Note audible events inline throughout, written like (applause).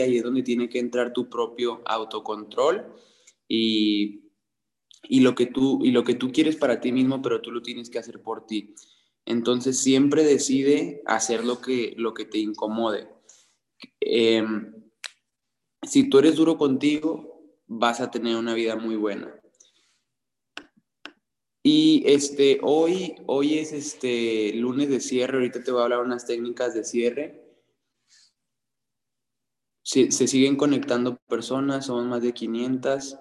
ahí es donde tiene que entrar tu propio autocontrol y, y, lo que tú, y lo que tú quieres para ti mismo, pero tú lo tienes que hacer por ti. Entonces siempre decide hacer lo que, lo que te incomode. Em, si tú eres duro contigo, vas a tener una vida muy buena. Y este, hoy, hoy es este lunes de cierre, ahorita te voy a hablar unas técnicas de cierre. Se, siguen conectando personas, somos más de 500.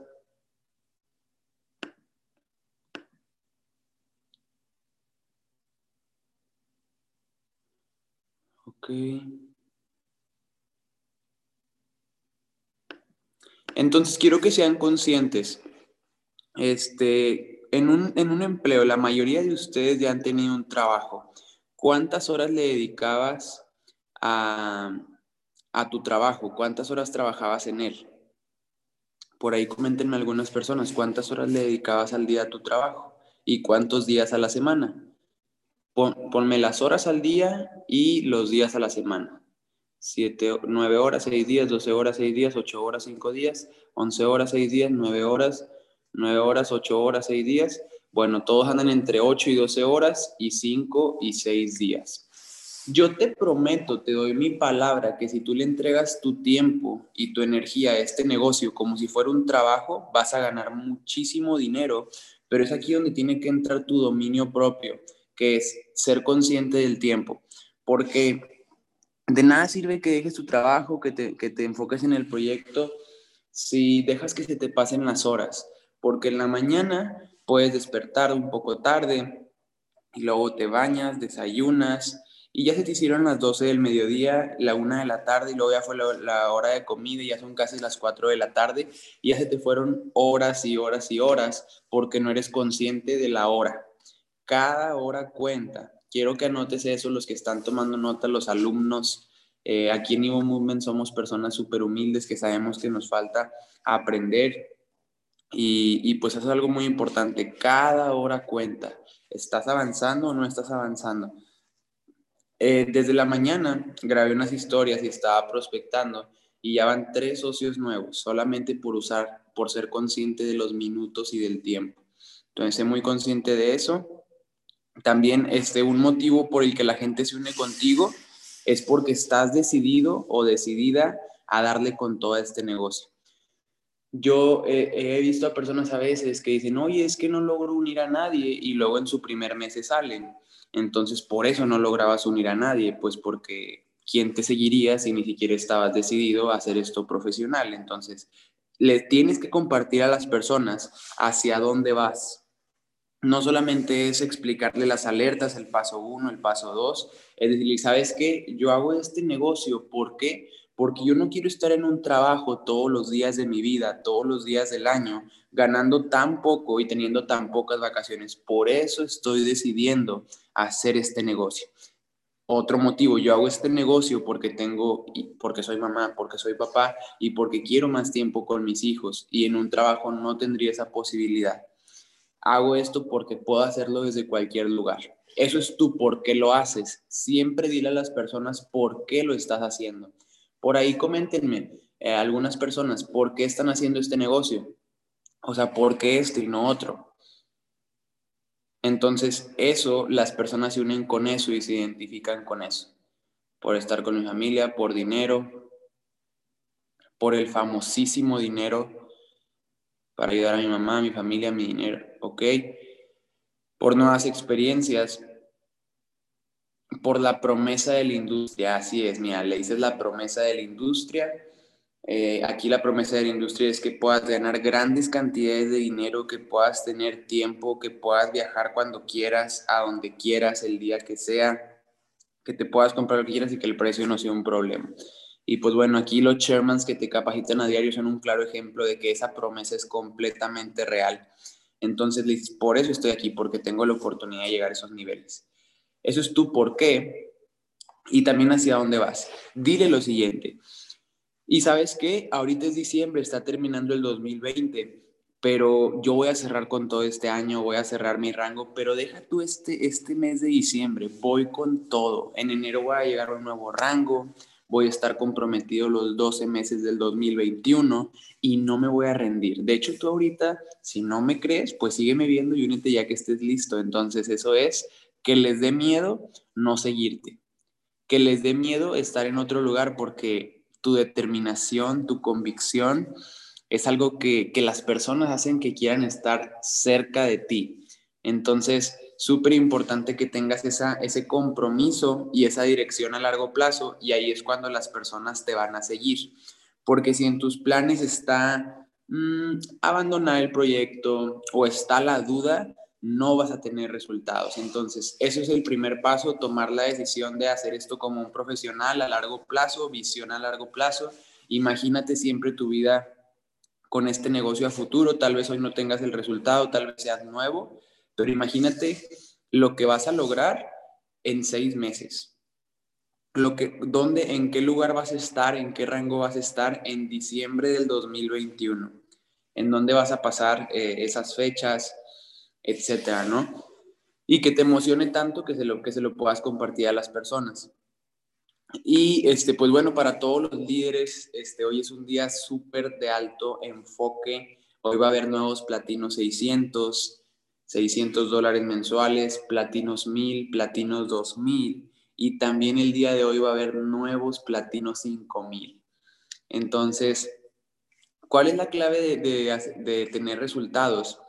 Ok. Entonces quiero que sean conscientes. Este, en un, empleo, la mayoría de ustedes ya han tenido un trabajo. ¿Cuántas horas le dedicabas a, tu trabajo? ¿Cuántas horas trabajabas en él? Por ahí coméntenme algunas personas, ¿cuántas horas le dedicabas al día a tu trabajo? ¿Y cuántos días a la semana? ponme las horas al día y los días a la semana. Siete, nueve horas, seis días, doce horas, seis días, ocho horas, cinco días, once horas, seis días, nueve horas, 9 horas, 8 horas, 6 días. Bueno, todos andan entre 8 y 12 horas y 5 y 6 días. Yo te prometo, te doy mi palabra, que si tú le entregas tu tiempo y tu energía a este negocio como si fuera un trabajo, vas a ganar muchísimo dinero, pero es aquí donde tiene que entrar tu dominio propio, que es ser consciente del tiempo, porque de nada sirve que dejes tu trabajo, que te, que te enfoques en el proyecto, si dejas que se te pasen las horas. Porque en la mañana puedes despertar un poco tarde y luego te bañas, desayunas y ya se te hicieron las 12 del mediodía, la 1 de la tarde y luego ya fue la, hora de comida y ya son casi las 4 de la tarde y ya se te fueron horas y horas y horas porque no eres consciente de la hora. Cada hora cuenta. Quiero que anotes eso los que están tomando nota, los alumnos. Eh, aquí en Evo Movement somos personas súper humildes que sabemos que nos falta aprender y, pues eso es algo muy importante. Cada hora cuenta. ¿Estás avanzando o no estás avanzando? Eh, desde la mañana grabé unas historias y estaba prospectando y ya van tres socios nuevos, solamente por usar, por ser consciente de los minutos y del tiempo. Entonces, sé muy consciente de eso. También este, un motivo por el que la gente se une contigo es porque estás decidido o decidida a darle con todo este negocio yo he visto a personas a veces que dicen, oye, es que no logro unir a nadie y luego en su primer mes se salen. Entonces, por eso no lograbas unir a nadie, pues porque ¿quién te seguiría si ni siquiera estabas decidido a hacer esto profesional? Entonces, le tienes que compartir a las personas hacia dónde vas. No solamente es explicarle las alertas, el paso uno, el paso dos, es decir, ¿sabes qué? Yo hago este negocio, ¿por qué? porque yo no quiero estar en un trabajo todos los días de mi vida, todos los días del año, ganando tan poco y teniendo tan pocas vacaciones. Por eso estoy decidiendo hacer este negocio. Otro motivo, yo hago este negocio porque tengo, porque soy mamá, porque soy papá y porque quiero más tiempo con mis hijos y en un trabajo no tendría esa posibilidad. Hago esto porque puedo hacerlo desde cualquier lugar. Eso es tú, ¿por qué lo haces? Siempre dile a las personas por qué lo estás haciendo por ahí coméntenme eh, algunas personas por qué están haciendo este negocio. O sea, ¿por qué este y no otro? Entonces, eso, las personas se unen con eso y se identifican con eso. Por estar con mi familia, por dinero, por el famosísimo dinero, para ayudar a mi mamá, a mi familia, a mi dinero, ¿ok? Por nuevas experiencias, por la promesa de la industria. Así es, mira, le dices la promesa de la industria. Eh, aquí la promesa de la industria es que puedas ganar grandes cantidades de dinero, que puedas tener tiempo, que puedas viajar cuando quieras, a donde quieras, el día que sea, que te puedas comprar lo que quieras y que el precio no sea un problema. Y pues bueno, aquí los chairmans que te capacitan a diario son un claro ejemplo de que esa promesa es completamente real. Entonces, por eso estoy aquí, porque tengo la oportunidad de llegar a esos niveles. Eso es tu por qué y también hacia dónde vas. Dile lo siguiente. Y sabes qué, ahorita es diciembre, está terminando el 2020, pero yo voy a cerrar con todo este año, voy a cerrar mi rango, pero deja tú este, este mes de diciembre, voy con todo. En enero voy a llegar a un nuevo rango, voy a estar comprometido los 12 meses del 2021 y no me voy a rendir. De hecho, tú ahorita, si no me crees, pues sígueme viendo y únete ya que estés listo. Entonces, eso es que les dé miedo no seguirte, que les dé miedo estar en otro lugar porque tu determinación, tu convicción es algo que, que las personas hacen que quieran estar cerca de ti. Entonces, súper importante que tengas esa, ese compromiso y esa dirección a largo plazo y ahí es cuando las personas te van a seguir. Porque si en tus planes está mm, abandonar el proyecto o está la duda, no vas a tener resultados. Entonces, eso es el primer paso, tomar la decisión de hacer esto como un profesional a largo plazo, visión a largo plazo. Imagínate siempre tu vida con este negocio a futuro. Tal vez hoy no tengas el resultado, tal vez seas nuevo, pero imagínate lo que vas a lograr en seis meses. Lo que, ¿Dónde, en qué lugar vas a estar, en qué rango vas a estar en diciembre del 2021? ¿En dónde vas a pasar eh, esas fechas, etcétera, no? Y que te emocione tanto que se lo, que se lo puedas compartir a las personas. Y este, pues bueno, para todos los líderes, este, hoy es un día súper de alto enfoque. Hoy va a haber nuevos platinos 600, 600 dólares mensuales, platinos 1000, platinos 2000 y también el día de hoy va a haber nuevos platinos 5000. Entonces, ¿cuál es la clave de, tener resultados?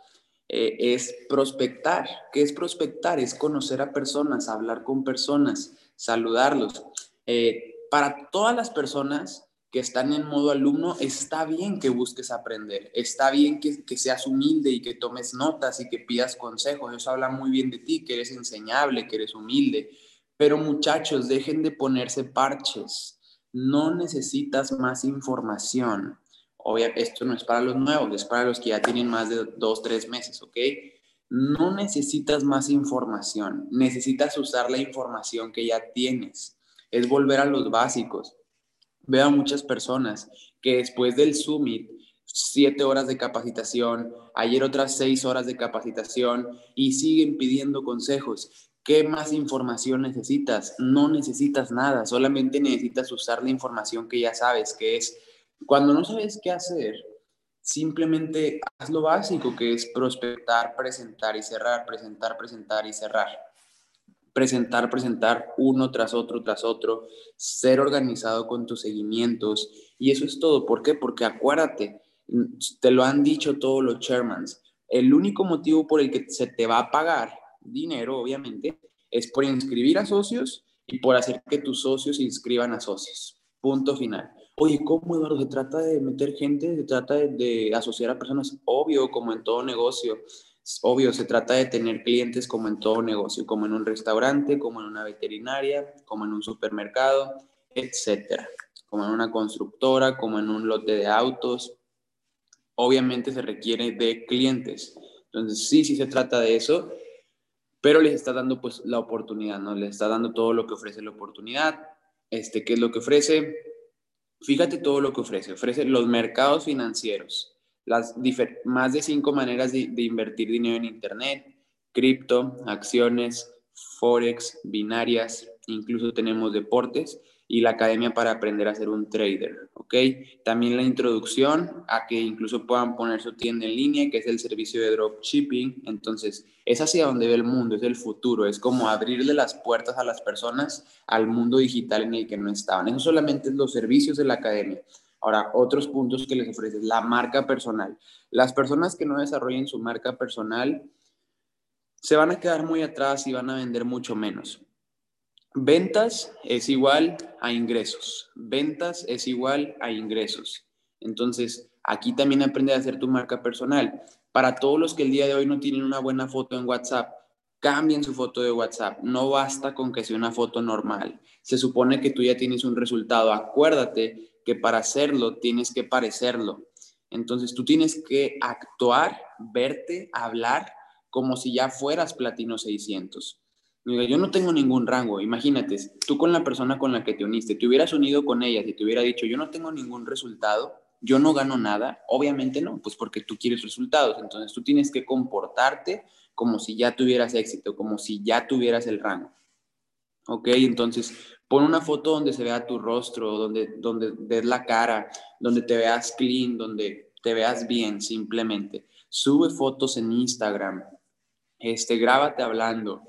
Eh, es prospectar. ¿Qué es prospectar? Es conocer a personas, hablar con personas, saludarlos. Eh, para todas las personas, que están en modo alumno, está bien que busques aprender, está bien que, seas humilde y que tomes notas y que pidas consejos, eso habla muy bien de ti, que eres enseñable, que eres humilde, pero muchachos, dejen de ponerse parches, no necesitas más información. Obviamente, esto no es para los nuevos, es para los que ya tienen más de dos, tres meses, ¿ok? No necesitas más información, necesitas usar la información que ya tienes. Es volver a los básicos Veo a muchas personas que después del summit, siete horas de capacitación, ayer otras seis horas de capacitación y siguen pidiendo consejos. ¿Qué más información necesitas? No necesitas nada, solamente necesitas usar la información que ya sabes, que es cuando no sabes qué hacer, simplemente haz lo básico, que es prospectar, presentar y cerrar, presentar, presentar y cerrar presentar, presentar uno tras otro, tras otro, ser organizado con tus seguimientos. Y eso es todo. ¿Por qué? Porque acuérdate, te lo han dicho todos los chairmans, el único motivo por el que se te va a pagar dinero, obviamente, es por inscribir a socios y por hacer que tus socios inscriban a socios. Punto final. Oye, ¿cómo, Eduardo? ¿Se trata de meter gente? ¿Se trata de, de asociar a personas? Obvio, como en todo negocio obvio, se trata de tener clientes como en todo negocio, como en un restaurante, como en una veterinaria, como en un supermercado, etcétera, como en una constructora, como en un lote de autos. Obviamente se requiere de clientes. Entonces, sí, sí se trata de eso, pero les está dando pues la oportunidad, ¿no? Les está dando todo lo que ofrece la oportunidad. Este, ¿qué es lo que ofrece? Fíjate todo lo que ofrece. Ofrece los mercados financieros, más de cinco maneras de, invertir dinero en Internet, cripto, acciones, forex, binarias, incluso tenemos deportes y la academia para aprender a ser un trader, ¿ok? También la introducción a que incluso puedan poner su tienda en línea, que es el servicio de dropshipping. Entonces, es hacia donde ve el mundo, es el futuro, es como abrirle las puertas a las personas al mundo digital en el que no estaban. Eso solamente es los servicios de la academia. Ahora, otros puntos que les ofrece, la marca personal. Las personas que no desarrollen su marca personal se van a quedar muy atrás y van a vender mucho menos. Ventas es igual a ingresos. Ventas es igual a ingresos. Entonces, aquí también aprende a hacer tu marca personal. Para todos los que el día de hoy no tienen una buena foto en WhatsApp, cambien su foto de WhatsApp. No basta con que sea una foto normal. Se supone que tú ya tienes un resultado. Acuérdate que para hacerlo tienes que parecerlo. Entonces tú tienes que actuar, verte, hablar como si ya fueras platino 600. Yo no tengo ningún rango, imagínate, tú con la persona con la que te uniste, te hubieras unido con ella y te hubiera dicho, yo no tengo ningún resultado, yo no gano nada, obviamente no, pues porque tú quieres resultados, entonces tú tienes que comportarte como si ya tuvieras éxito, como si ya tuvieras el rango. ¿Ok? Entonces, pon una foto donde se vea tu rostro, donde, donde des la cara, donde te veas clean, donde te veas bien, simplemente. Sube fotos en Instagram. Este, grábate hablando.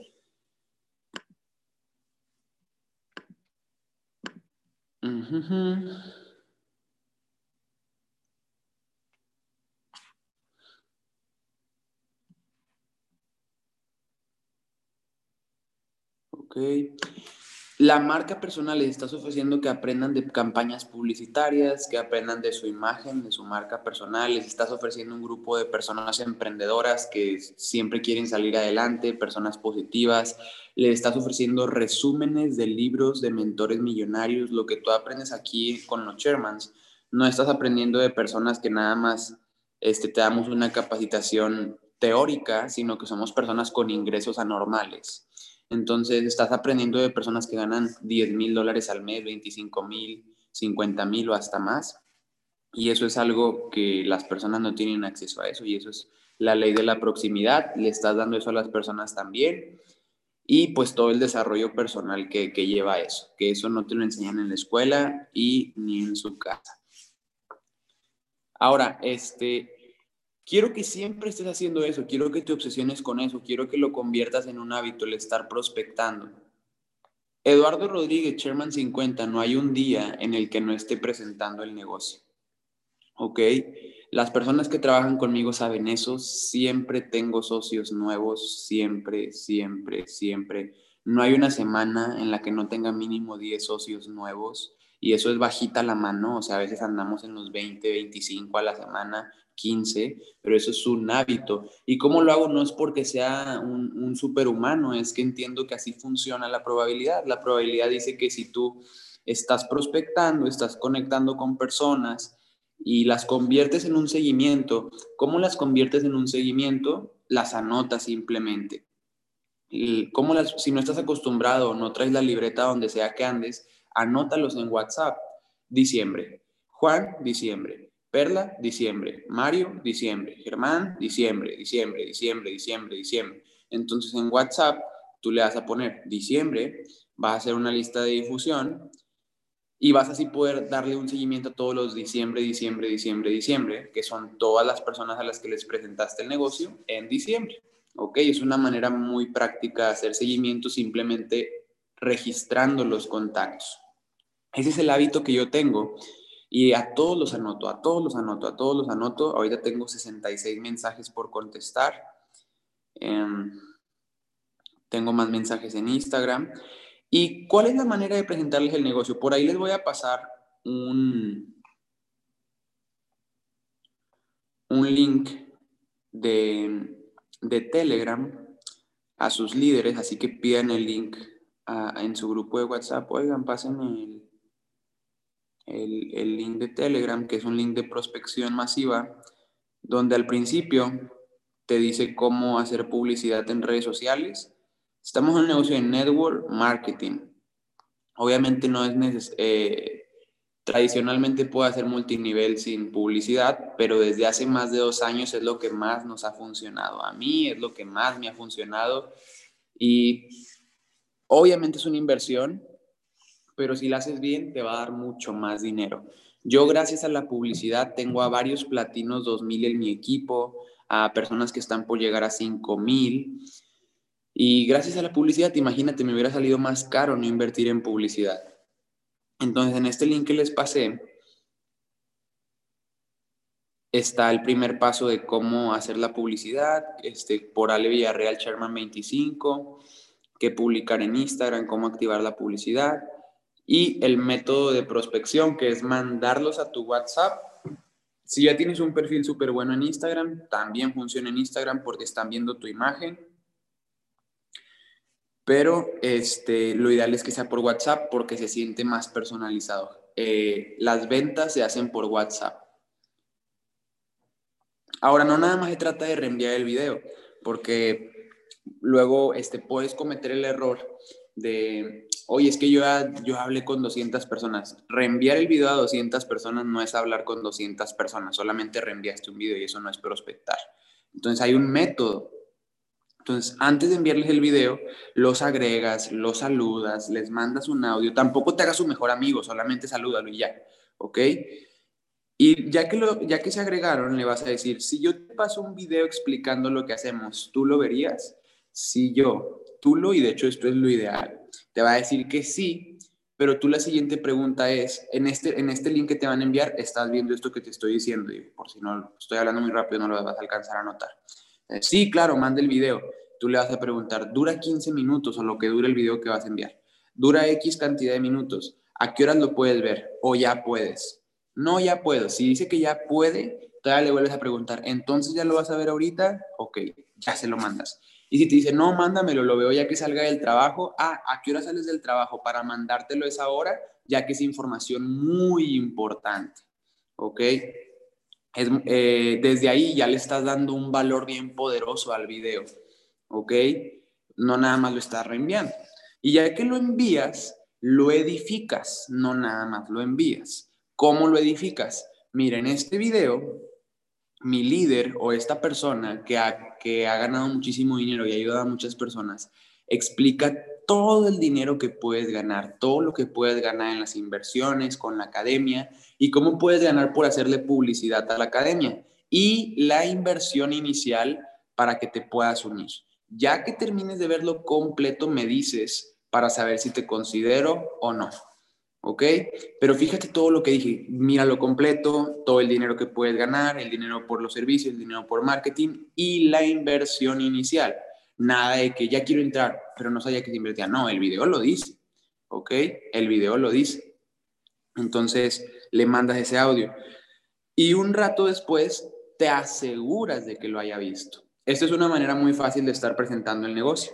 Ok. La marca personal les estás ofreciendo que aprendan de campañas publicitarias, que aprendan de su imagen, de su marca personal. Les estás ofreciendo un grupo de personas emprendedoras que siempre quieren salir adelante, personas positivas. Les estás ofreciendo resúmenes de libros de mentores millonarios. Lo que tú aprendes aquí con los Shermans, no estás aprendiendo de personas que nada más este, te damos una capacitación teórica, sino que somos personas con ingresos anormales entonces, estás aprendiendo de personas que ganan 10 mil dólares al mes, 25 mil, 50 mil o hasta más. Y eso es algo que las personas no tienen acceso a eso. Y eso es la ley de la proximidad. Le estás dando eso a las personas también. Y pues todo el desarrollo personal que, lleva eso. Que eso no te lo enseñan en la escuela y ni en su casa. Ahora, este, Quiero que siempre estés haciendo eso, quiero que te obsesiones con eso, quiero que lo conviertas en un hábito, el estar prospectando. Eduardo Rodríguez, Chairman 50, no hay un día en el que no esté presentando el negocio. ¿Ok? Las personas que trabajan conmigo saben eso, siempre tengo socios nuevos, siempre, siempre, siempre. No hay una semana en la que no tenga mínimo 10 socios nuevos y eso es bajita la mano, o sea, a veces andamos en los 20, 25 a la semana 15, pero eso es un hábito. ¿Y cómo lo hago? No es porque sea un, superhumano, es que entiendo que así funciona la probabilidad. La probabilidad dice que si tú estás prospectando, estás conectando con personas y las conviertes en un seguimiento, ¿cómo las conviertes en un seguimiento? Las anotas simplemente. ¿Cómo las, si no estás acostumbrado, no traes la libreta donde sea que andes, anótalos en WhatsApp. Diciembre. Juan, diciembre. Perla, diciembre. Mario, diciembre. Germán, diciembre, diciembre, diciembre, diciembre, diciembre. Entonces en WhatsApp tú le vas a poner diciembre, vas a hacer una lista de difusión y vas así poder darle un seguimiento a todos los diciembre, diciembre, diciembre, diciembre, que son todas las personas a las que les presentaste el negocio en diciembre. ¿Ok? Es una manera muy práctica de hacer seguimiento simplemente registrando los contactos. Ese es el hábito que yo tengo y a todos los anoto, a todos los anoto, a todos los anoto. Ahorita tengo 66 mensajes por contestar. Em, tengo más mensajes en Instagram. ¿Y cuál es la manera de presentarles el negocio? Por ahí les voy a pasar un, un link de, Telegram a sus líderes, así que pidan el link en su grupo de WhatsApp. Oigan, pásenme el, el, link de Telegram, que es un link de prospección masiva, donde al principio te dice cómo hacer publicidad en redes sociales. Estamos en un negocio de network marketing. Obviamente no es necesario, eh, tradicionalmente puede hacer multinivel sin publicidad, pero desde hace más de dos años es lo que más nos ha funcionado. A mí es lo que más me ha funcionado y obviamente es una inversión, pero si la haces bien te va a dar mucho más dinero. Yo gracias a la publicidad tengo a varios platinos 2000 en mi equipo, a personas que están por llegar a 5000 y gracias a la publicidad, imagínate, me hubiera salido más caro no invertir en publicidad. Entonces, en este link que les pasé está el primer paso de cómo hacer la publicidad, este, por Ale Villarreal Sherman 25, qué publicar en Instagram, cómo activar la publicidad y el método de prospección, que es mandarlos a tu WhatsApp. Si ya tienes un perfil súper bueno en Instagram, también funciona en Instagram porque están viendo tu imagen. Pero este, lo ideal es que sea por WhatsApp porque se siente más personalizado. Eh, las ventas se hacen por WhatsApp. Ahora, no nada más se trata de reenviar el video, porque luego este, puedes cometer el error de oye, es que yo, yo hablé con 200 personas. Reenviar el video a 200 personas no es hablar con 200 personas, solamente reenviaste un video y eso no es prospectar. Entonces hay un método Entonces, antes de enviarles el video, los agregas, los saludas, les mandas un audio. Tampoco te hagas su mejor amigo, solamente salúdalo y ya, ¿ok? Y ya que, lo, ya que se agregaron, le vas a decir, si yo te paso un video explicando lo que hacemos, ¿tú lo verías? Si yo, tú lo, y de hecho esto es lo ideal, te va a decir que sí, pero tú la siguiente pregunta es, en este, en este link que te van a enviar, estás viendo esto que te estoy diciendo, y por si no estoy hablando muy rápido, no lo vas a alcanzar a notar. Eh, sí, claro, manda el video. Tú le vas a preguntar, ¿dura 15 minutos o lo que dure el video que vas a enviar? ¿Dura X cantidad de minutos? ¿A qué horas lo puedes ver? ¿O ya puedes? No, ya puedo. Si dice que ya puede, todavía le vuelves a preguntar, ¿entonces ya lo vas a ver ahorita? Ok, ya se lo mandas. Y si te dice, no, mándamelo, lo veo ya que salga del trabajo. Ah, ¿a qué hora sales del trabajo? Para mandártelo esa hora, ya que es información muy importante. ¿Ok? Eh, desde ahí ya le estás dando un valor bien poderoso al video. ¿Ok? No nada más lo estás reenviando. Y ya que lo envías, lo edificas, no nada más lo envías. ¿Cómo lo edificas? Mira, en este video mi líder o esta persona que ha, que ha ganado muchísimo dinero y ha ayudado a muchas personas, explica todo el dinero que puedes ganar, todo lo que puedes ganar en las inversiones, con la academia y cómo puedes ganar por hacerle publicidad a la academia y la inversión inicial para que te puedas unir. Ya que termines de verlo completo, me dices para saber si te considero o no. ¿Ok? Pero fíjate todo lo que dije, míralo completo, todo el dinero que puedes ganar, el dinero por los servicios, el dinero por marketing y la inversión inicial. Nada de que ya quiero entrar, pero no sabía que se invertía. No, el video lo dice, ¿ok? El video lo dice. Entonces le mandas ese audio y un rato después te aseguras de que lo haya visto. Esta es una manera muy fácil de estar presentando el negocio,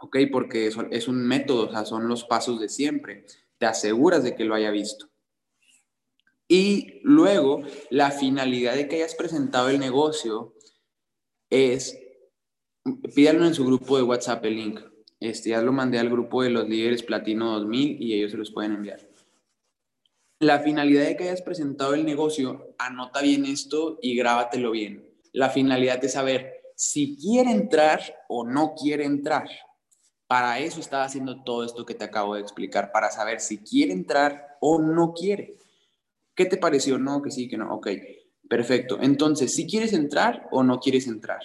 ¿ok? Porque es un método, o sea, son los pasos de siempre te aseguras de que lo haya visto. Y luego, la finalidad de que hayas presentado el negocio es, pídanlo en su grupo de WhatsApp el link. Este, ya lo mandé al grupo de los líderes Platino 2000 y ellos se los pueden enviar. La finalidad de que hayas presentado el negocio, anota bien esto y grábatelo bien. La finalidad es saber si quiere entrar o no quiere entrar. Para eso estaba haciendo todo esto que te acabo de explicar, para saber si quiere entrar o no quiere. ¿Qué te pareció? No, que sí, que no. Ok, perfecto. Entonces, si quieres entrar o no quieres entrar.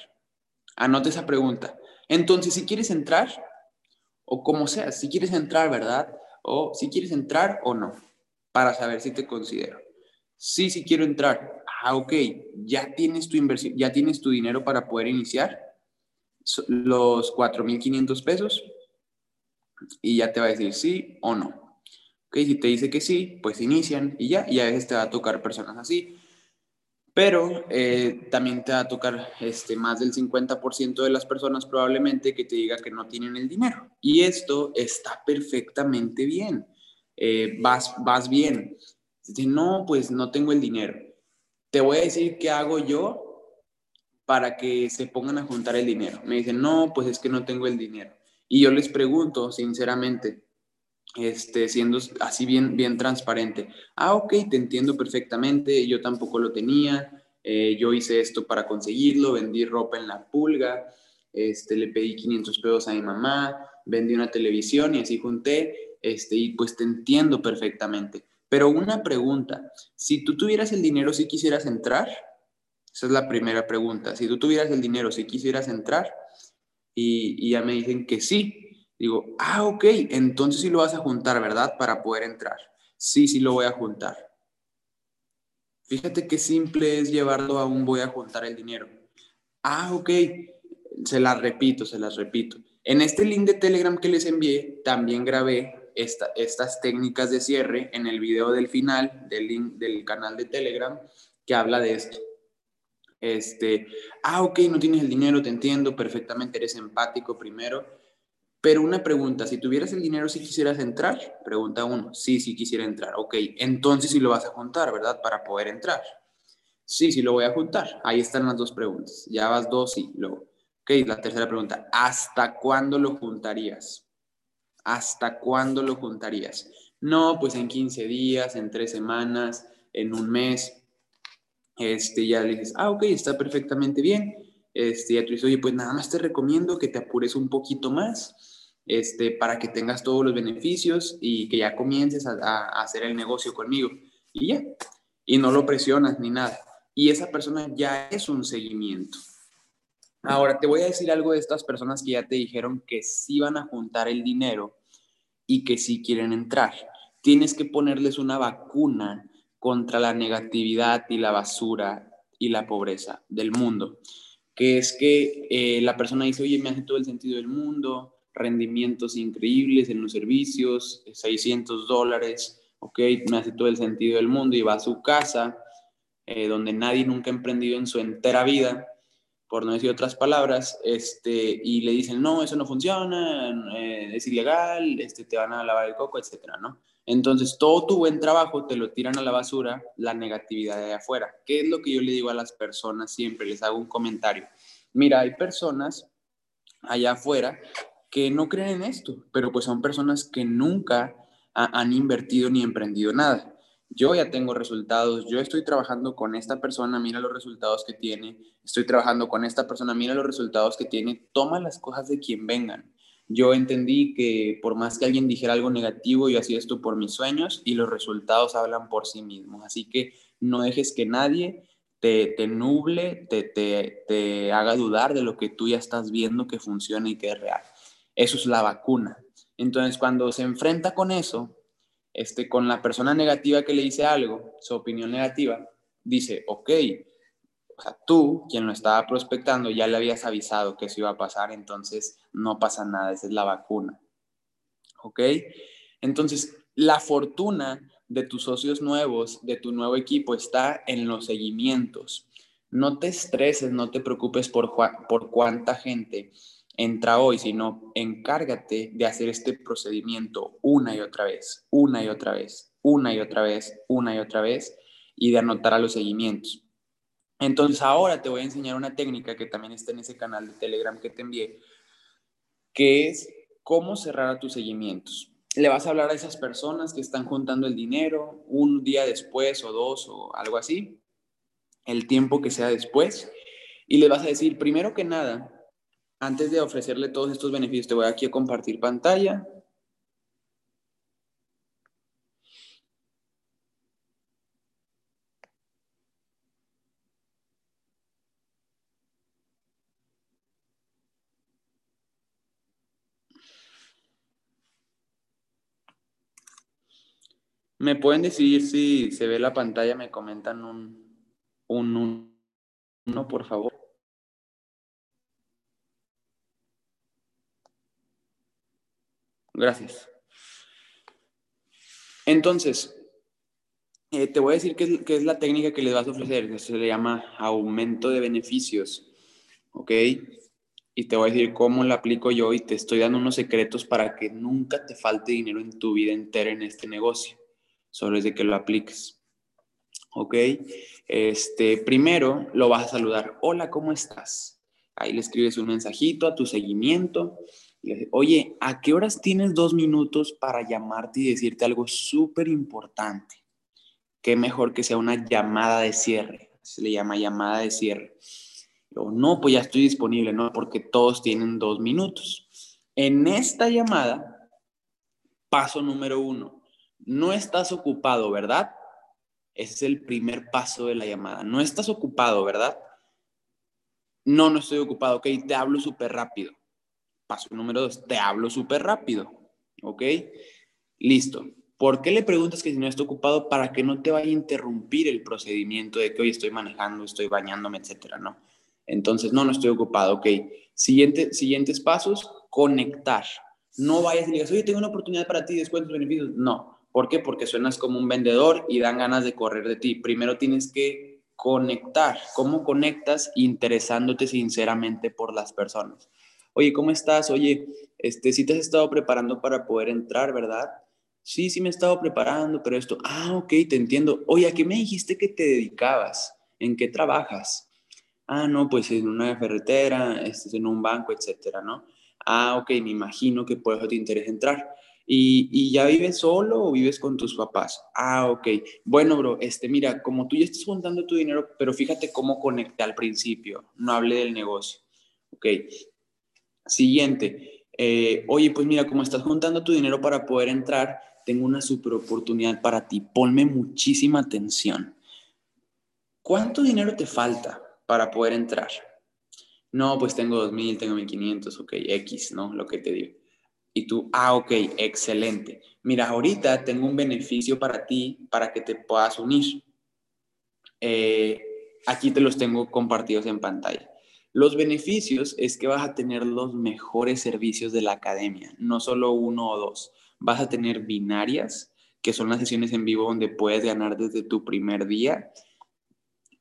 Anote esa pregunta. Entonces, si quieres entrar, o como sea, si quieres entrar, ¿verdad? O si quieres entrar o no, para saber si te considero. Sí, sí quiero entrar. Ah, ok, ya tienes tu inversión, ya tienes tu dinero para poder iniciar los 4.500 pesos y ya te va a decir sí o no. ¿Ok? Si te dice que sí, pues inician y ya, y a veces te va a tocar personas así. Pero eh, también te va a tocar este, más del 50% de las personas probablemente que te diga que no tienen el dinero. Y esto está perfectamente bien. Eh, vas, vas bien. Dice, no, pues no tengo el dinero. Te voy a decir qué hago yo para que se pongan a juntar el dinero. Me dicen, no, pues es que no tengo el dinero. Y yo les pregunto, sinceramente, este, siendo así bien, bien transparente, ah, ok, te entiendo perfectamente, yo tampoco lo tenía, eh, yo hice esto para conseguirlo, vendí ropa en la pulga, este, le pedí 500 pesos a mi mamá, vendí una televisión y así junté, este, y pues te entiendo perfectamente. Pero una pregunta, si tú tuvieras el dinero, si quisieras entrar, esa es la primera pregunta. Si tú tuvieras el dinero, si quisieras entrar, y, ya me dicen que sí, digo, ah, ok, entonces sí lo vas a juntar, ¿verdad? Para poder entrar. Sí, sí lo voy a juntar. Fíjate qué simple es llevarlo a un voy a juntar el dinero. Ah, ok, se las repito, se las repito. En este link de Telegram que les envié, también grabé estas técnicas de cierre en el video del final del link del canal de Telegram que habla de esto. Este, ah, ok, no tienes el dinero, te entiendo perfectamente, eres empático primero. Pero una pregunta, si tuvieras el dinero, si quisieras entrar, pregunta uno, sí, sí quisiera entrar, ok, entonces sí lo vas a juntar, ¿verdad? Para poder entrar. Sí, sí lo voy a juntar. Ahí están las dos preguntas. Ya vas dos, sí, luego. Ok, la tercera pregunta, ¿hasta cuándo lo juntarías? ¿Hasta cuándo lo juntarías? No, pues en 15 días, en tres semanas, en un mes este, ya le dices, ah, ok, está perfectamente bien. este, y tú dices, oye, pues nada más te recomiendo que te apures un poquito más, este, para que tengas todos los beneficios y que ya comiences a, a hacer el negocio conmigo. Y ya, y no lo presionas ni nada. Y esa persona ya es un seguimiento. Ahora, te voy a decir algo de estas personas que ya te dijeron que sí van a juntar el dinero y que sí quieren entrar. Tienes que ponerles una vacuna contra la negatividad y la basura y la pobreza del mundo, que es que eh, la persona dice, oye, me hace todo el sentido del mundo, rendimientos increíbles en los servicios, 600 dólares, ok, me hace todo el sentido del mundo y va a su casa, eh, donde nadie nunca ha emprendido en su entera vida, por no decir otras palabras, este, y le dicen, no, eso no funciona, eh, es ilegal, este, te van a lavar el coco, etcétera, ¿no? Entonces, todo tu buen trabajo te lo tiran a la basura, la negatividad de afuera. ¿Qué es lo que yo le digo a las personas siempre? Les hago un comentario. Mira, hay personas allá afuera que no creen en esto, pero pues son personas que nunca han invertido ni emprendido nada yo ya tengo resultados, yo estoy trabajando con esta persona, mira los resultados que tiene, estoy trabajando con esta persona, mira los resultados que tiene, toma las cosas de quien vengan. Yo entendí que por más que alguien dijera algo negativo, yo hacía esto por mis sueños y los resultados hablan por sí mismos. Así que no dejes que nadie te, te nuble, te, te, te haga dudar de lo que tú ya estás viendo que funciona y que es real. Eso es la vacuna. Entonces, cuando se enfrenta con eso, este, con la persona negativa que le dice algo, su opinión negativa, dice, ok, o sea, tú, quien lo estaba prospectando, ya le habías avisado que eso iba a pasar, entonces no pasa nada, esa es la vacuna. ¿Ok? Entonces, la fortuna de tus socios nuevos, de tu nuevo equipo, está en los seguimientos. No te estreses, no te preocupes por, por cuánta gente entra hoy, sino encárgate de hacer este procedimiento una y otra vez, una y otra vez, una y otra vez, una y otra vez, y de anotar a los seguimientos. Entonces ahora te voy a enseñar una técnica que también está en ese canal de Telegram que te envié, que es cómo cerrar a tus seguimientos. Le vas a hablar a esas personas que están juntando el dinero un día después o dos o algo así, el tiempo que sea después, y le vas a decir, primero que nada, antes de ofrecerle todos estos beneficios, te voy aquí a compartir pantalla. ¿Me pueden decir si se ve la pantalla? Me comentan un, un, un uno, por favor. Gracias. Entonces, eh, te voy a decir qué es, la técnica que les vas a ofrecer. Eso se le llama aumento de beneficios. ¿Ok? Y te voy a decir cómo la aplico yo y te estoy dando unos secretos para que nunca te falte dinero en tu vida entera en este negocio. Solo es de que lo apliques. ¿Ok? Este, primero lo vas a saludar. Hola, ¿cómo estás? Ahí le escribes un mensajito a tu seguimiento oye, ¿a qué horas tienes dos minutos para llamarte y decirte algo súper importante? Qué mejor que sea una llamada de cierre. Se le llama llamada de cierre. O no, pues ya estoy disponible, ¿no? Porque todos tienen dos minutos. En esta llamada, paso número uno, no estás ocupado, ¿verdad? Ese es el primer paso de la llamada. No estás ocupado, ¿verdad? No, no estoy ocupado, ok, te hablo súper rápido. Paso número dos, te hablo súper rápido, ¿ok? Listo. ¿Por qué le preguntas que si no está ocupado? Para que no te vaya a interrumpir el procedimiento de que hoy estoy manejando, estoy bañándome, etcétera, ¿no? Entonces, no, no estoy ocupado, ok. Siguiente, siguientes pasos, conectar. No vayas y digas, oye, tengo una oportunidad para ti, descuentos, beneficios. No. ¿Por qué? Porque suenas como un vendedor y dan ganas de correr de ti. Primero tienes que conectar. ¿Cómo conectas? Interesándote sinceramente por las personas oye, ¿cómo estás? Oye, este, sí te has estado preparando para poder entrar, ¿verdad? Sí, sí me he estado preparando, pero esto, ah, ok, te entiendo. Oye, ¿a qué me dijiste que te dedicabas? ¿En qué trabajas? Ah, no, pues en una ferretera, este, en un banco, etcétera, ¿no? Ah, ok, me imagino que por eso te interesa entrar. ¿Y, ya vives solo o vives con tus papás? Ah, ok. Bueno, bro, este, mira, como tú ya estás juntando tu dinero, pero fíjate cómo conecté al principio, no hablé del negocio. Ok. Siguiente. Eh, oye, pues mira, como estás juntando tu dinero para poder entrar, tengo una super oportunidad para ti. Ponme muchísima atención. ¿Cuánto dinero te falta para poder entrar? No, pues tengo 2.000, tengo 1.500, ok, X, ¿no? Lo que te digo. Y tú, ah, ok, excelente. Mira, ahorita tengo un beneficio para ti para que te puedas unir. Eh, aquí te los tengo compartidos en pantalla. Los beneficios es que vas a tener los mejores servicios de la academia, no solo uno o dos. Vas a tener binarias, que son las sesiones en vivo donde puedes ganar desde tu primer día.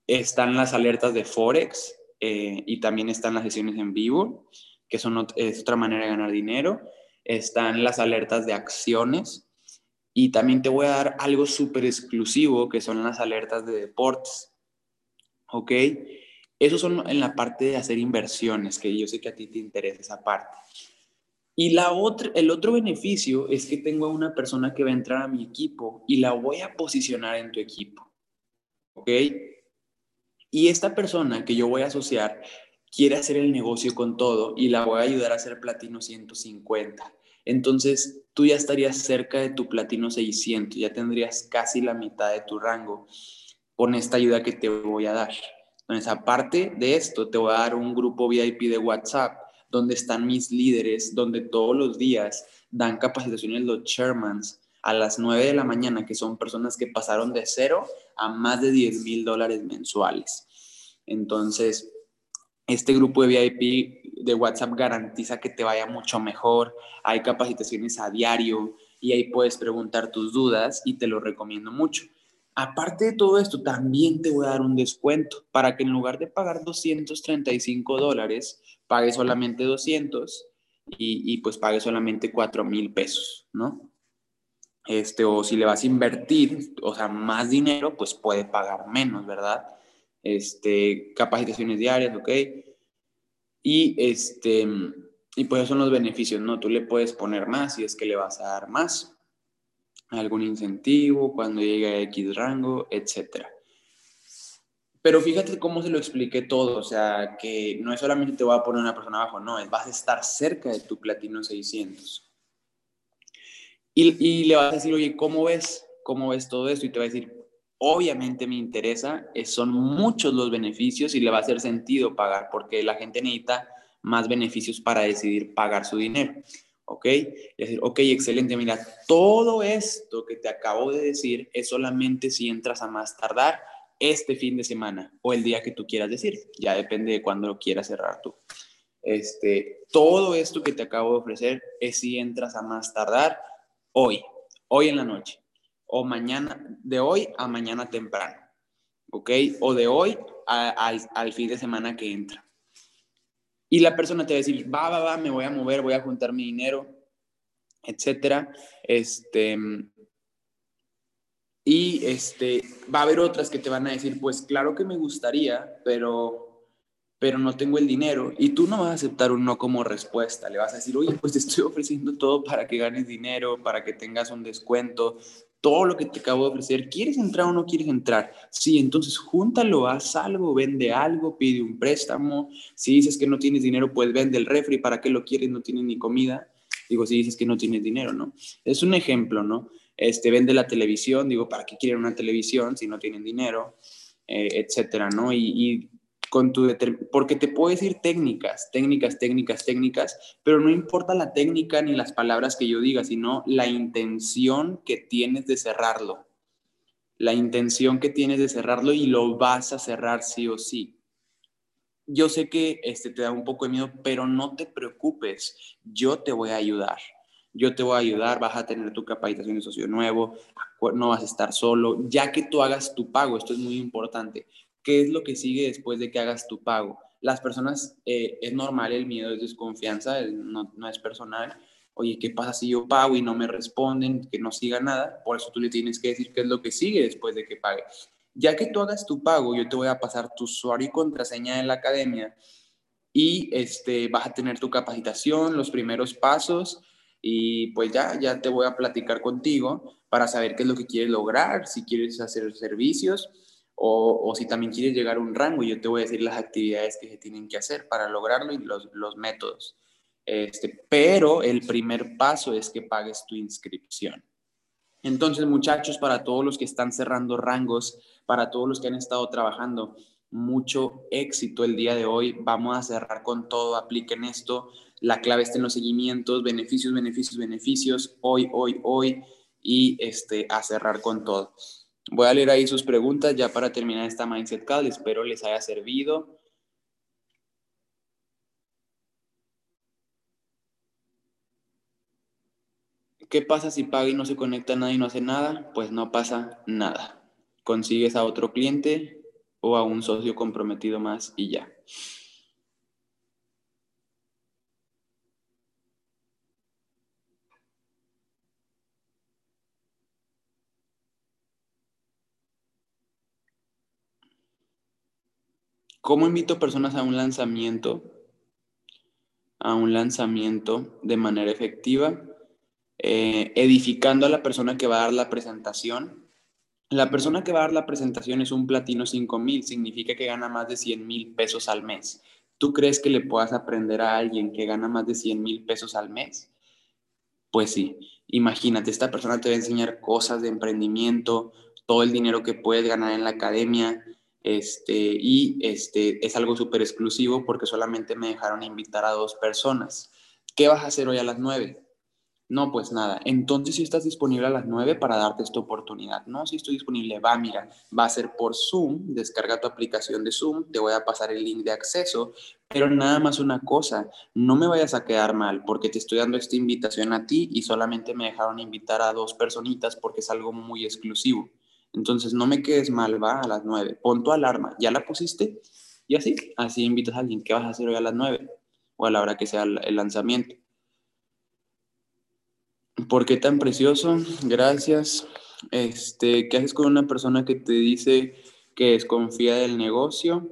Están las alertas de Forex eh, y también están las sesiones en vivo, que son es otra manera de ganar dinero están las alertas de acciones y también te voy a dar algo súper exclusivo que son las alertas de deportes. ¿Ok? Eso son en la parte de hacer inversiones, que yo sé que a ti te interesa esa parte. Y la otra, el otro beneficio es que tengo a una persona que va a entrar a mi equipo y la voy a posicionar en tu equipo. ¿Ok? Y esta persona que yo voy a asociar quiere hacer el negocio con todo y la voy a ayudar a hacer platino 150. Entonces, tú ya estarías cerca de tu platino 600, ya tendrías casi la mitad de tu rango con esta ayuda que te voy a dar. Entonces, aparte de esto, te voy a dar un grupo VIP de WhatsApp donde están mis líderes, donde todos los días dan capacitaciones los chairmans a las 9 de la mañana, que son personas que pasaron de cero a más de 10 mil dólares mensuales. Entonces, este grupo de VIP de WhatsApp garantiza que te vaya mucho mejor. Hay capacitaciones a diario y ahí puedes preguntar tus dudas y te lo recomiendo mucho. Aparte de todo esto, también te voy a dar un descuento para que en lugar de pagar 235 dólares, pagues solamente 200 y, pues pagues solamente 4 mil pesos, ¿no? Este, o si le vas a invertir, o sea, más dinero, pues puede pagar menos, ¿verdad? Este, capacitaciones diarias, ¿ok? Y, este, y pues esos son los beneficios, ¿no? Tú le puedes poner más si es que le vas a dar más, algún incentivo cuando llegue a X rango, etcétera. Pero fíjate cómo se lo expliqué todo, o sea, que no es solamente te voy a poner una persona abajo, no, es vas a estar cerca de tu platino 600. Y, y le vas a decir, oye, ¿cómo ves? ¿Cómo ves todo esto? Y te va a decir, obviamente me interesa, son muchos los beneficios y le va a hacer sentido pagar porque la gente necesita más beneficios para decidir pagar su dinero. ¿Ok? Y decir, ok, excelente, mira, todo esto que te acabo de decir es solamente si entras a más tardar este fin de semana o el día que tú quieras decir, ya depende de cuándo lo quieras cerrar tú. Este, todo esto que te acabo de ofrecer es si entras a más tardar hoy, hoy en la noche o mañana, de hoy a mañana temprano, ¿ok? O de hoy al fin de semana que entra. Y la persona te va a decir, va, va, va, me voy a mover, voy a juntar mi dinero, etcétera. Este, y este, va a haber otras que te van a decir, pues claro que me gustaría, pero pero no tengo el dinero y tú no vas a aceptar un no como respuesta, le vas a decir, oye, pues te estoy (laughs) ofreciendo todo para que ganes dinero, para que tengas un descuento, todo lo que te acabo de ofrecer, ¿quieres entrar o no quieres entrar? Sí, entonces júntalo, haz algo, vende algo, pide un préstamo. Si dices que no tienes dinero, pues vende el refri, ¿para qué lo quieres? No tienes ni comida. Digo, si dices que no tienes dinero, ¿no? Es un ejemplo, ¿no? Este, vende la televisión, digo, ¿para qué quieren una televisión si no tienen dinero? Eh, etcétera, ¿no? Y, y con tu porque te puedo decir técnicas, técnicas, técnicas, técnicas, pero no importa la técnica ni las palabras que yo diga, sino la intención que tienes de cerrarlo. La intención que tienes de cerrarlo y lo vas a cerrar sí o sí. Yo sé que este te da un poco de miedo, pero no te preocupes, yo te voy a ayudar. Yo te voy a ayudar, vas a tener tu capacitación de socio nuevo, no vas a estar solo, ya que tú hagas tu pago, esto es muy importante ¿Qué es lo que sigue después de que hagas tu pago? Las personas, eh, es normal el miedo, es desconfianza, no, es personal. Oye, ¿qué pasa si yo pago y no me responden, que no siga nada? Por eso tú le tienes que decir qué es lo que sigue después de que pague. Ya que tú hagas tu pago, yo te voy a pasar tu usuario y contraseña en la academia y este, vas a tener tu capacitación, los primeros pasos y pues ya, ya te voy a platicar contigo para saber qué es lo que quieres lograr, si quieres hacer servicios o, si también quieres llegar a un rango. Yo te voy a decir las actividades que se tienen que hacer para lograrlo y los, los métodos. Este, pero el primer paso es que pagues tu inscripción. Entonces, muchachos, para todos los que están cerrando rangos, para todos los que han estado trabajando, mucho éxito el día de hoy. Vamos a cerrar con todo, apliquen esto. La clave está en los seguimientos, beneficios, beneficios, beneficios, hoy, hoy, hoy, y este, a cerrar con todo. Voy a leer ahí sus preguntas ya para terminar esta Mindset Call. Espero les haya servido. ¿Qué pasa si paga y no se conecta nada y no hace nada? Pues no pasa nada. Consigues a otro cliente o a un socio comprometido más y ya. ¿Cómo invito personas a un lanzamiento? A un lanzamiento de manera efectiva eh, edificando a la persona que va a dar la presentación. La persona que va a dar la presentación es un platino 5000, significa que gana más de 100 mil pesos al mes. ¿Tú crees que le puedas aprender a alguien que gana más de 100 mil pesos al mes? Pues sí, imagínate, esta persona te va a enseñar cosas de emprendimiento, todo el dinero que puedes ganar en la academia, este, y este, es algo súper exclusivo porque solamente me dejaron invitar a dos personas. ¿Qué vas a hacer hoy a las 9? No, pues nada. Entonces, si estás disponible a las 9 para darte esta oportunidad. No, si estoy disponible, va, mira, va a ser por Zoom, descarga tu aplicación de Zoom, te voy a pasar el link de acceso, pero nada más una cosa, no me vayas a quedar mal porque te estoy dando esta invitación a ti y solamente me dejaron invitar a dos personitas porque es algo muy exclusivo. Entonces, no me quedes mal, va, a las 9. Pon tu alarma, ¿ya la pusiste? Y así, así invitas a alguien. ¿Qué vas a hacer hoy a las 9? O a la hora que sea el lanzamiento. ¿Por qué tan precioso? Gracias. Este, ¿qué haces con una persona que te dice que desconfía del negocio?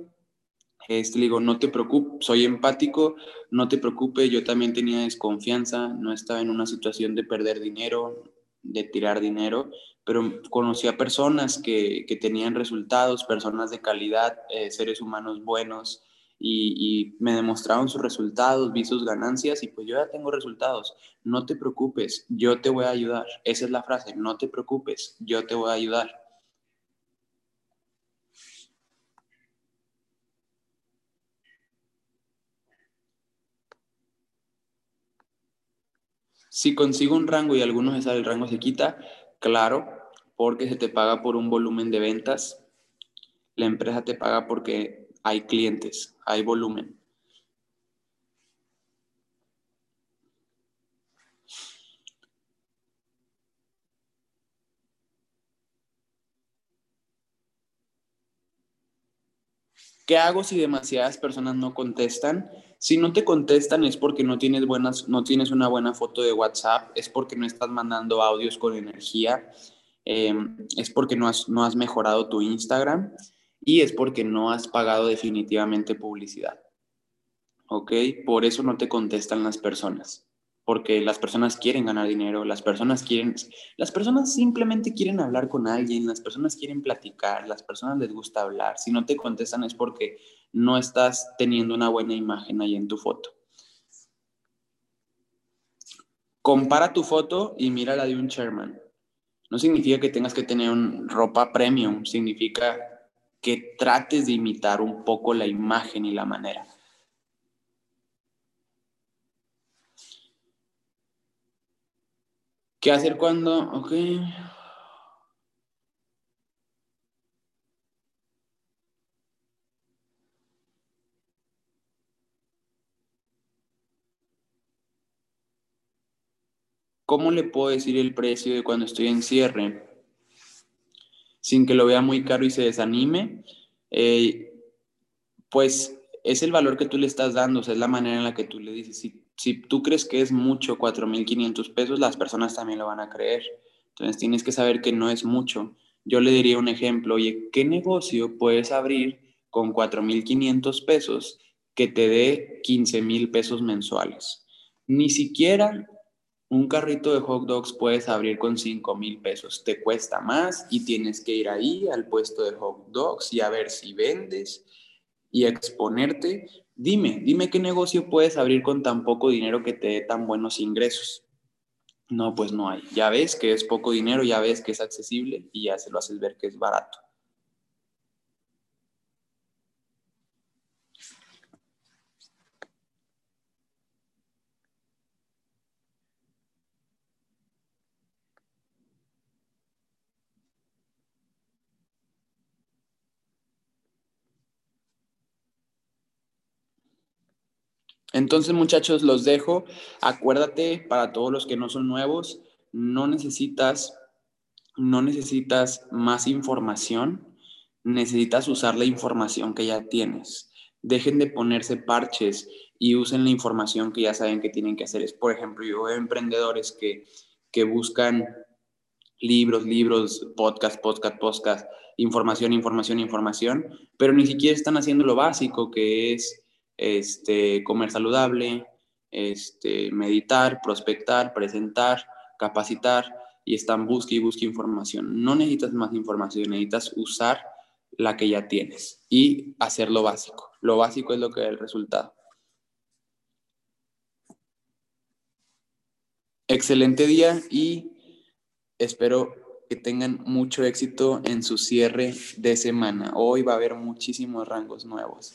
Este, le digo, no te preocupes, soy empático, no te preocupes, yo también tenía desconfianza, no estaba en una situación de perder dinero, de tirar dinero, pero conocí a personas que, que tenían resultados, personas de calidad, eh, seres humanos buenos, y, me demostraron sus resultados, vi sus ganancias y pues yo ya tengo resultados. No te preocupes, yo te voy a ayudar. Esa es la frase, no te preocupes, yo te voy a ayudar. Si consigo un rango y alguno se el rango se quita, claro, porque se te paga por un volumen de ventas. La empresa te paga porque hay clientes, hay volumen. ¿Qué hago si demasiadas personas no contestan? Si no te contestan es porque no tienes, buenas, no tienes una buena foto de WhatsApp, es porque no estás mandando audios con energía, em, es porque no has, no has mejorado tu Instagram y es porque no has pagado definitivamente publicidad. ¿Ok? Por eso no te contestan las personas. Porque las personas quieren ganar dinero, las personas quieren, las personas simplemente quieren hablar con alguien, las personas quieren platicar, las personas les gusta hablar. Si no te contestan es porque no estás teniendo una buena imagen ahí en tu foto. Compara tu foto y mira la de un chairman. No significa que tengas que tener un ropa premium, significa que trates de imitar un poco la imagen y la manera. ¿Qué hacer cuando? Ok. ¿Cómo le puedo decir el precio de cuando estoy en cierre? sin que lo vea muy caro y se desanime, eh, pues es el valor que tú le estás dando, es la manera en la que tú le dices. Si, si tú crees que es mucho 4.500 pesos, las personas también lo van a creer. Entonces tienes que saber que no es mucho. Yo le diría un ejemplo, oye, ¿qué negocio puedes abrir con 4.500 pesos que te dé 15.000 pesos mensuales? Ni siquiera un carrito de hot dogs puedes abrir con 5 mil pesos. Te cuesta más y tienes que ir ahí al puesto de hot dogs y a ver si vendes y exponerte. Dime, dime qué negocio puedes abrir con tan poco dinero que te dé tan buenos ingresos. No, pues no hay. Ya ves que es poco dinero, ya ves que es accesible y ya se lo haces ver que es barato. Entonces, muchachos, los dejo. Acuérdate, para todos los que no son nuevos, no necesitas, no necesitas más información, necesitas usar la información que ya tienes. Dejen de ponerse parches y usen la información que ya saben que tienen que hacer. Es, por ejemplo, yo veo emprendedores que, que buscan libros, libros, podcast, podcast, podcast, información, información, información, pero ni siquiera están haciendo lo básico, que es este, comer saludable, este, meditar, prospectar, presentar, capacitar y están busque y busque información. No necesitas más información, necesitas usar la que ya tienes y hacer lo básico. Lo básico es lo que da el resultado. Excelente día y espero que tengan mucho éxito en su cierre de semana. Hoy va a haber muchísimos rangos nuevos.